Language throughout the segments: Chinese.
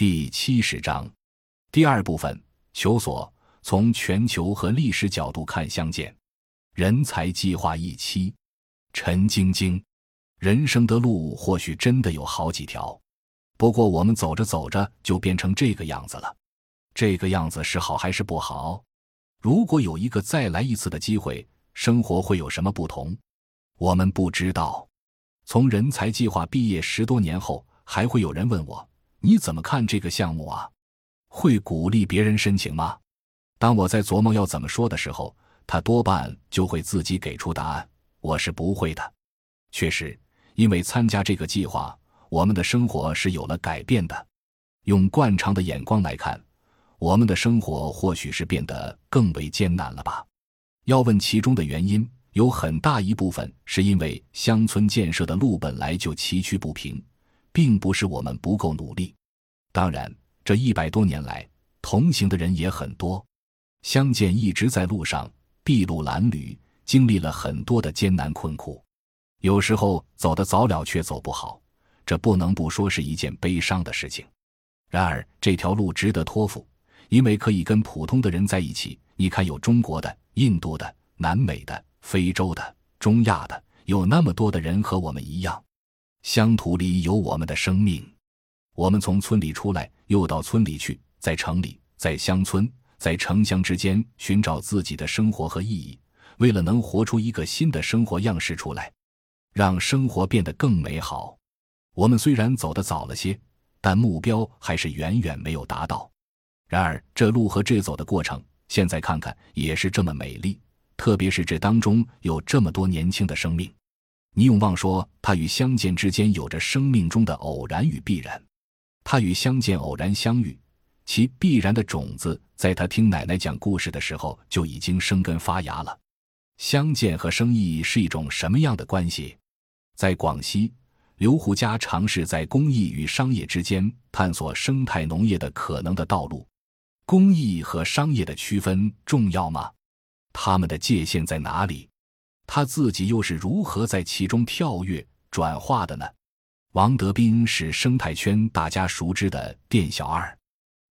第七十章，第二部分：求索。从全球和历史角度看，相见人才计划一期。陈晶晶，人生的路或许真的有好几条，不过我们走着走着就变成这个样子了。这个样子是好还是不好？如果有一个再来一次的机会，生活会有什么不同？我们不知道。从人才计划毕业十多年后，还会有人问我：“你怎么看这个项目啊？会鼓励别人申请吗？”当我在琢磨要怎么说的时候，他多半就会自己给出答案。我是不会的。确实，因为参加这个计划，我们的生活是有了改变的。用惯常的眼光来看，我们的生活或许是变得更为艰难了吧？要问其中的原因，有很大一部分是因为乡村建设的路本来就崎岖不平，并不是我们不够努力。当然，这一百多年来，同行的人也很多。相见一直在路上，筚路蓝缕，经历了很多的艰难困苦，有时候走得早了却走不好，这不能不说是一件悲伤的事情。然而这条路值得托付，因为可以跟普通的人在一起。你看，有中国的、印度的、南美的、非洲的、中亚的，有那么多的人和我们一样，乡土里有我们的生命。我们从村里出来，又到村里去，在城里，在乡村。在城乡之间寻找自己的生活和意义，为了能活出一个新的生活样式出来，让生活变得更美好。我们虽然走得早了些，但目标还是远远没有达到。然而，这路和这走的过程，现在看看也是这么美丽。特别是这当中有这么多年轻的生命。倪永旺说：“他与相见之间有着生命中的偶然与必然。他与相见偶然相遇。”其必然的种子，在他听奶奶讲故事的时候就已经生根发芽了。相见和生意是一种什么样的关系？在广西，刘胡家尝试在公益与商业之间探索生态农业的可能的道路。公益和商业的区分重要吗？他们的界限在哪里？他自己又是如何在其中跳跃转化的呢？王德斌是生态圈大家熟知的店小二。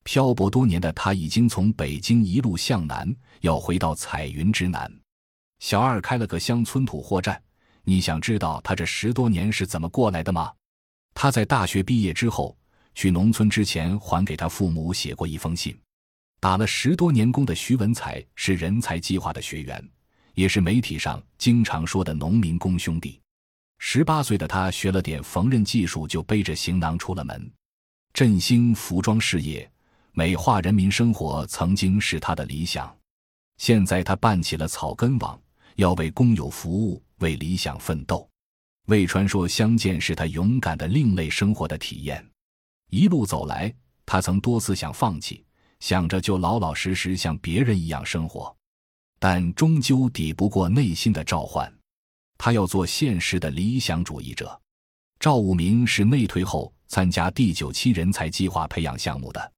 漂泊多年的他，已经从北京一路向南，要回到彩云之南。小二开了个乡村土货站。你想知道他这十多年是怎么过来的吗？他在大学毕业之后，去农村之前，还给他父母写过一封信。打了十多年工的徐文才是人才计划的学员，也是媒体上经常说的农民工兄弟。十八岁的他学了点缝纫技术，就背着行囊出了门，振兴服装事业。美化人民生活曾经是他的理想，现在他办起了草根网，要为工友服务，为理想奋斗。魏传说相见是他勇敢的另类生活的体验。一路走来，他曾多次想放弃，想着就老老实实像别人一样生活，但终究抵不过内心的召唤。他要做现实的理想主义者。赵武明是内退后参加第九期人才计划培养项目的。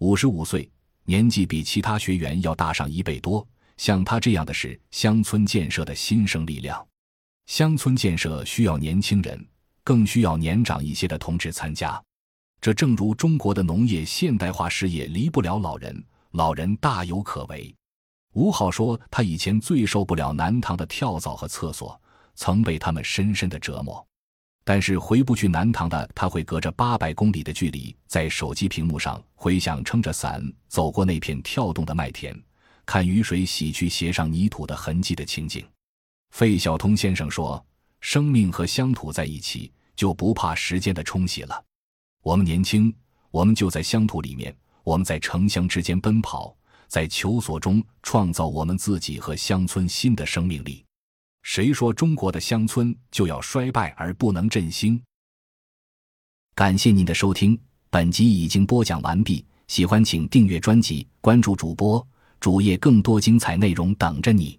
五十五岁，年纪比其他学员要大上一倍多。像他这样的是乡村建设的新生力量。乡村建设需要年轻人，更需要年长一些的同志参加。这正如中国的农业现代化事业离不了老人，老人大有可为。吴昊说，他以前最受不了南塘的跳蚤和厕所，曾被他们深深的折磨。但是回不去南塘的他，会隔着八百公里的距离，在手机屏幕上回想撑着伞走过那片跳动的麦田，看雨水洗去鞋上泥土的痕迹的情景。费孝通先生说：“生命和乡土在一起，就不怕时间的冲洗了。我们年轻，我们就在乡土里面，我们在城乡之间奔跑，在求索中创造我们自己和乡村新的生命力。”谁说中国的乡村就要衰败而不能振兴？感谢您的收听，本集已经播讲完毕。喜欢请订阅专辑，关注主播主页，更多精彩内容等着你。